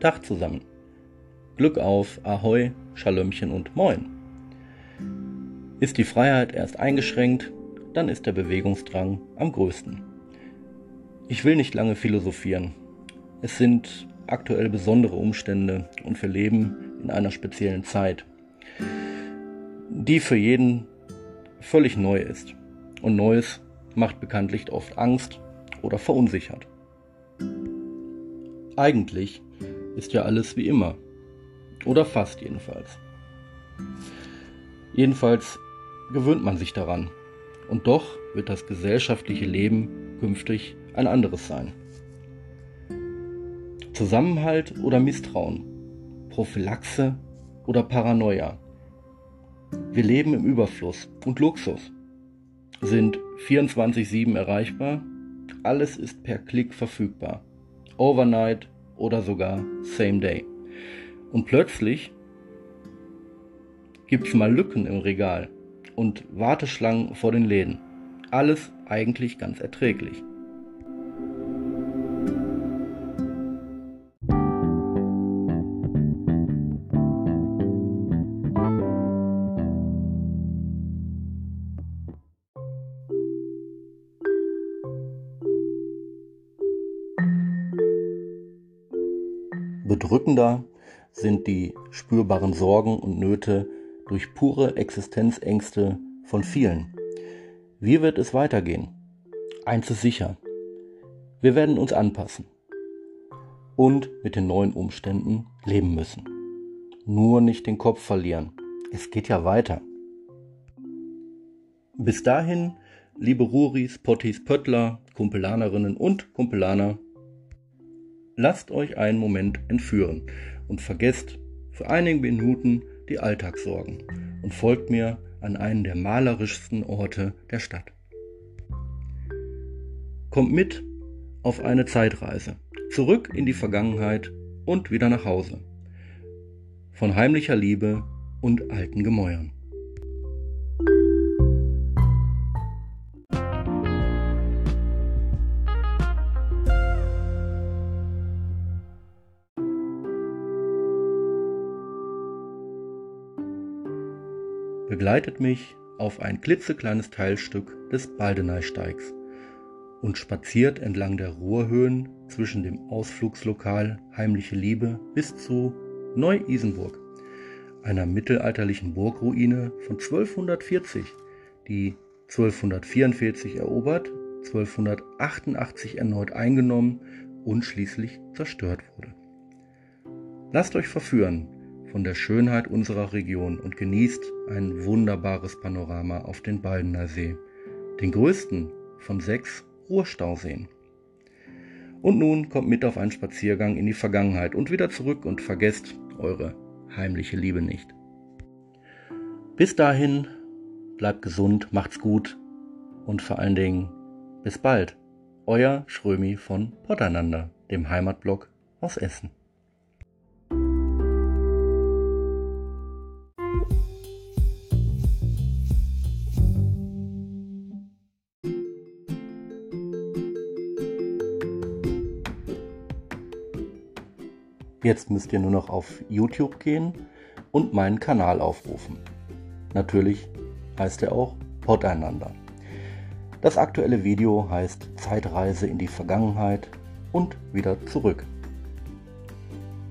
Tag zusammen. Glück auf, Ahoi, Schalömchen und Moin. Ist die Freiheit erst eingeschränkt, dann ist der Bewegungsdrang am größten. Ich will nicht lange philosophieren. Es sind aktuell besondere Umstände und wir leben in einer speziellen Zeit, die für jeden völlig neu ist. Und Neues macht bekanntlich oft Angst oder verunsichert. Eigentlich ist ja alles wie immer. Oder fast jedenfalls. Jedenfalls gewöhnt man sich daran. Und doch wird das gesellschaftliche Leben künftig ein anderes sein. Zusammenhalt oder Misstrauen, Prophylaxe oder Paranoia. Wir leben im Überfluss und Luxus, sind 24-7 erreichbar, alles ist per Klick verfügbar, overnight oder sogar same day. Und plötzlich gibt es mal Lücken im Regal und Warteschlangen vor den Läden. Alles eigentlich ganz erträglich. Bedrückender sind die spürbaren Sorgen und Nöte durch pure Existenzängste von vielen. Wie wird es weitergehen? Eins ist sicher. Wir werden uns anpassen und mit den neuen Umständen leben müssen. Nur nicht den Kopf verlieren. Es geht ja weiter. Bis dahin, liebe Ruris, Pottis, Pöttler, Kumpelanerinnen und Kumpelaner, Lasst euch einen Moment entführen und vergesst für einige Minuten die Alltagssorgen und folgt mir an einen der malerischsten Orte der Stadt. Kommt mit auf eine Zeitreise, zurück in die Vergangenheit und wieder nach Hause. Von heimlicher Liebe und alten Gemäuern. Begleitet mich auf ein klitzekleines Teilstück des Baldeneysteigs und spaziert entlang der Ruhrhöhen zwischen dem Ausflugslokal Heimliche Liebe bis zu Neu-Isenburg, einer mittelalterlichen Burgruine von 1240, die 1244 erobert, 1288 erneut eingenommen und schließlich zerstört wurde. Lasst euch verführen von der Schönheit unserer Region und genießt ein wunderbares Panorama auf den Baldener See, den größten von sechs Ruhrstauseen. Und nun kommt mit auf einen Spaziergang in die Vergangenheit und wieder zurück und vergesst eure heimliche Liebe nicht. Bis dahin, bleibt gesund, macht's gut und vor allen Dingen bis bald. Euer Schrömi von Potteinander, dem Heimatblog aus Essen. Jetzt müsst ihr nur noch auf YouTube gehen und meinen Kanal aufrufen. Natürlich heißt er auch Poteinander. Das aktuelle Video heißt Zeitreise in die Vergangenheit und wieder zurück.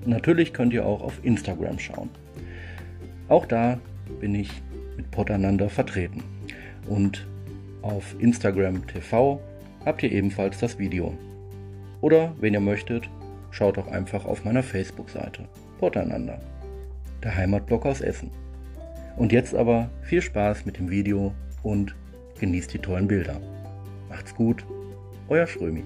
Natürlich könnt ihr auch auf Instagram schauen. Auch da bin ich mit Poteinander vertreten. Und auf Instagram TV habt ihr ebenfalls das Video. Oder wenn ihr möchtet, schaut doch einfach auf meiner Facebook-Seite. Porteinander. Der Heimatblock aus Essen. Und jetzt aber viel Spaß mit dem Video und genießt die tollen Bilder. Macht's gut, euer Schrömi.